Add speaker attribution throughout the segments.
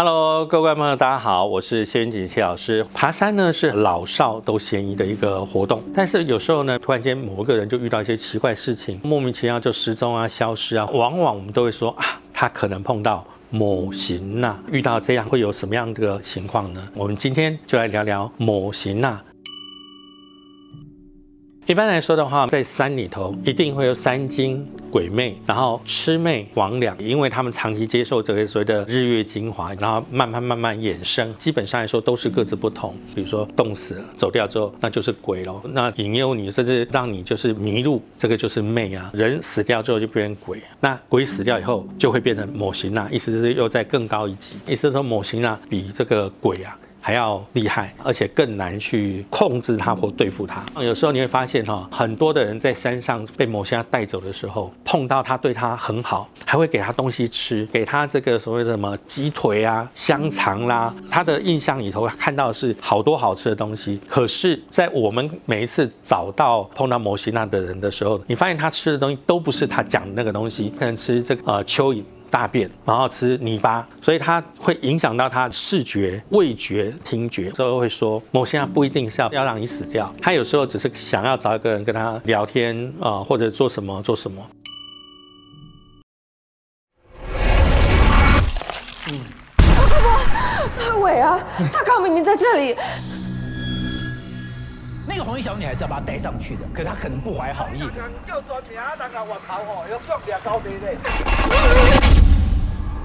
Speaker 1: Hello，各位观众朋友，大家好，我是谢云锦谢老师。爬山呢是老少都嫌疑的一个活动，但是有时候呢，突然间某个人就遇到一些奇怪事情，莫名其妙就失踪啊、消失啊，往往我们都会说啊，他可能碰到某型呐，遇到这样会有什么样的情况呢？我们今天就来聊聊某型呐。一般来说的话，在山里头一定会有山精、鬼魅，然后魑魅魍魉，因为他们长期接受这个所谓的日月精华，然后慢慢慢慢衍生。基本上来说都是各自不同。比如说冻死了走掉之后，那就是鬼喽。那引诱你，甚至让你就是迷路，这个就是魅啊。人死掉之后就变成鬼，那鬼死掉以后就会变成某型啊，意思是又在更高一级。意思是说某型啊比这个鬼啊。还要厉害，而且更难去控制它或对付它。有时候你会发现哈，很多的人在山上被某些人带走的时候，碰到他对他很好，还会给他东西吃，给他这个所谓的什么鸡腿啊、香肠啦。他的印象里头看到是好多好吃的东西。可是，在我们每一次找到碰到某些那的人的时候，你发现他吃的东西都不是他讲的那个东西，可能吃这个呃蚯蚓。大便，然后吃泥巴，所以它会影响到他视觉、味觉、听觉。之后会说，某些人不一定是要要让你死掉，他有时候只是想要找一个人跟他聊天啊，或者做什么做什么。
Speaker 2: 嗯，大伟啊，他刚明明在这里。
Speaker 3: 那个红衣小女孩是要把她带上去的，可她可能不怀好意。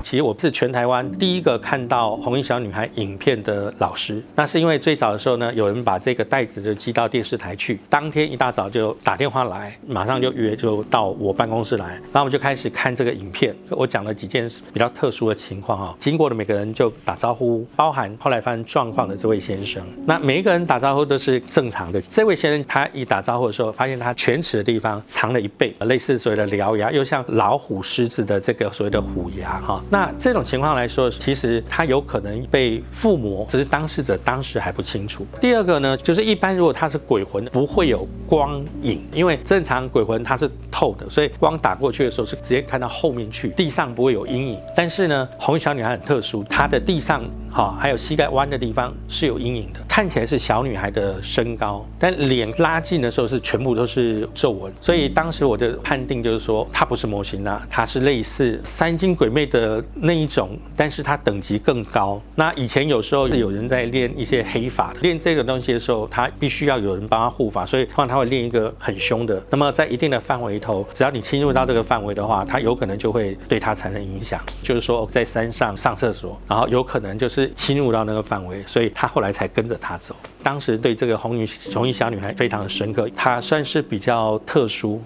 Speaker 1: 其实我是全台湾第一个看到红衣小女孩影片的老师。那是因为最早的时候呢，有人把这个袋子就寄到电视台去，当天一大早就打电话来，马上就约就到我办公室来，然后我们就开始看这个影片。我讲了几件比较特殊的情况哈，经过的每个人就打招呼，包含后来发生状况的这位先生。那每一个人打招呼都是正常的。这位先生他一打招呼的时候，发现他犬齿的地方藏了一倍，类似所谓的獠牙，又像老虎、狮子的这个所谓的虎牙哈。那这种情况来说，其实他有可能被附魔，只是当事者当时还不清楚。第二个呢，就是一般如果他是鬼魂，不会有光影，因为正常鬼魂它是透的，所以光打过去的时候是直接看到后面去，地上不会有阴影。但是呢，红衣小女孩很特殊，她的地上哈还有膝盖弯的地方是有阴影的，看起来是小女孩的身高，但脸拉近的时候是全部都是皱纹。所以当时我的判定就是说，她不是模型啊，她是类似三精鬼魅的。那一种，但是它等级更高。那以前有时候有人在练一些黑法，练这个东西的时候，他必须要有人帮他护法，所以通常他会练一个很凶的。那么在一定的范围头，只要你侵入到这个范围的话，他有可能就会对他产生影响。就是说在山上上厕所，然后有可能就是侵入到那个范围，所以他后来才跟着他走。当时对这个红女红衣小女孩非常的深刻，她算是比较特殊。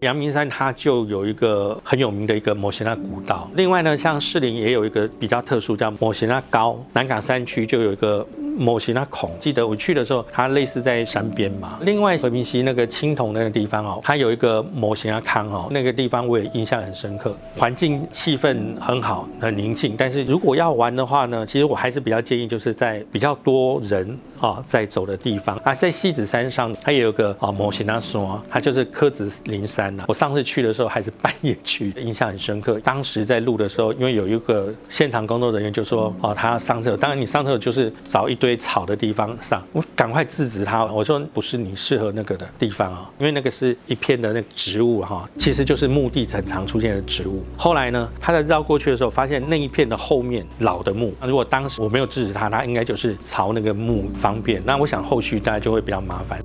Speaker 1: 阳明山它就有一个很有名的一个摩西那古道，另外呢，像士林也有一个比较特殊叫摩西那高，南港山区就有一个。摩西那孔，记得我去的时候，它类似在山边嘛。另外和平溪那个青铜那个地方哦，它有一个模型啊康哦，那个地方我也印象很深刻，环境气氛很好，很宁静。但是如果要玩的话呢，其实我还是比较建议就是在比较多人啊在走的地方啊，在西子山上它也有个啊模型他说，它就是柯子林山呐。我上次去的时候还是半夜去，印象很深刻。当时在录的时候，因为有一个现场工作人员就说哦，他要上厕所，当然你上厕所就是找一堆。草的地方上，我赶快制止他。我说不是你适合那个的地方啊，因为那个是一片的那个植物哈，其实就是墓地很常出现的植物。后来呢，他在绕过去的时候，发现那一片的后面老的墓。如果当时我没有制止他，他应该就是朝那个墓方便。那我想后续大家就会比较麻烦。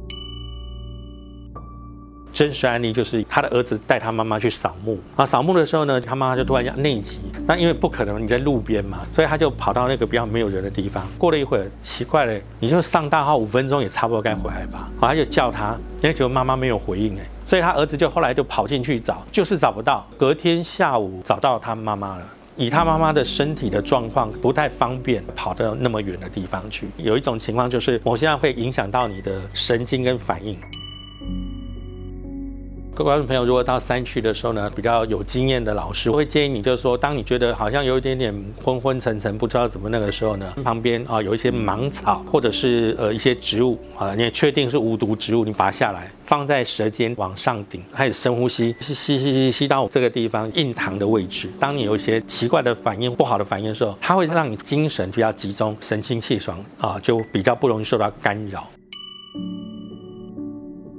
Speaker 1: 真实案例就是他的儿子带他妈妈去扫墓啊，扫墓的时候呢，他妈妈就突然要内急，那因为不可能你在路边嘛，所以他就跑到那个比较没有人的地方。过了一会儿，奇怪了，你就上大号五分钟也差不多该回来吧？好，他就叫他，因为觉得妈妈没有回应哎，所以他儿子就后来就跑进去找，就是找不到。隔天下午找到他妈妈了，以他妈妈的身体的状况不太方便跑到那么远的地方去。有一种情况就是，某些人会影响到你的神经跟反应。各位观众朋友，如果到山区的时候呢，比较有经验的老师会建议你，就是说，当你觉得好像有一点点昏昏沉沉，不知道怎么那个时候呢，旁边啊有一些芒草或者是呃一些植物啊，你也确定是无毒植物，你拔下来放在舌尖往上顶，开始深呼吸，吸吸吸吸吸到这个地方印堂的位置。当你有一些奇怪的反应、不好的反应的时候，它会让你精神比较集中，神清气爽啊，就比较不容易受到干扰。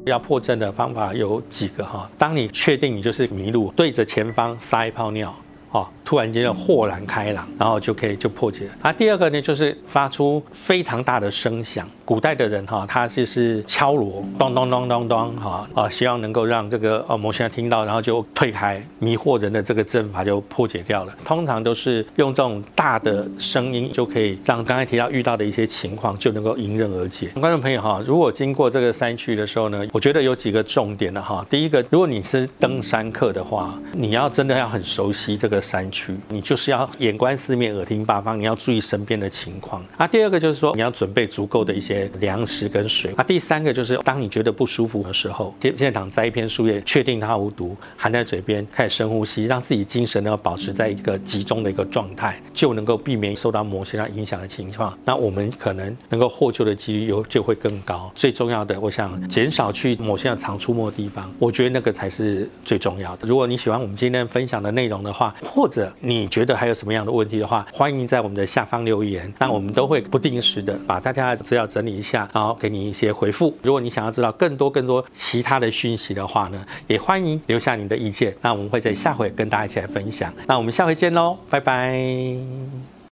Speaker 1: 要破阵的方法有几个哈，当你确定你就是迷路，对着前方撒一泡尿，哦，突然间就豁然开朗，然后就可以就破解了。啊，第二个呢，就是发出非常大的声响。古代的人哈，他就是敲锣，咚咚咚咚咚，哈啊，希望能够让这个呃魔仙听到，然后就退开，迷惑人的这个阵法就破解掉了。通常都是用这种大的声音，就可以让刚才提到遇到的一些情况就能够迎刃而解。观众朋友哈，如果经过这个山区的时候呢，我觉得有几个重点的哈。第一个，如果你是登山客的话，你要真的要很熟悉这个山区，你就是要眼观四面，耳听八方，你要注意身边的情况。啊，第二个就是说你要准备足够的一些。粮食跟水。啊第三个就是，当你觉得不舒服的时候，现现场摘一片树叶，确定它无毒，含在嘴边，开始深呼吸，让自己精神呢保持在一个集中的一个状态，就能够避免受到某些人影响的情况。那我们可能能够获救的几率又就会更高。最重要的，我想减少去某些人常出没的地方，我觉得那个才是最重要的。如果你喜欢我们今天分享的内容的话，或者你觉得还有什么样的问题的话，欢迎在我们的下方留言，那我们都会不定时的把大家的资料整理一下，然后给你一些回复。如果你想要知道更多更多其他的讯息的话呢，也欢迎留下你的意见。那我们会在下回跟大家一起来分享。那我们下回见喽，拜拜。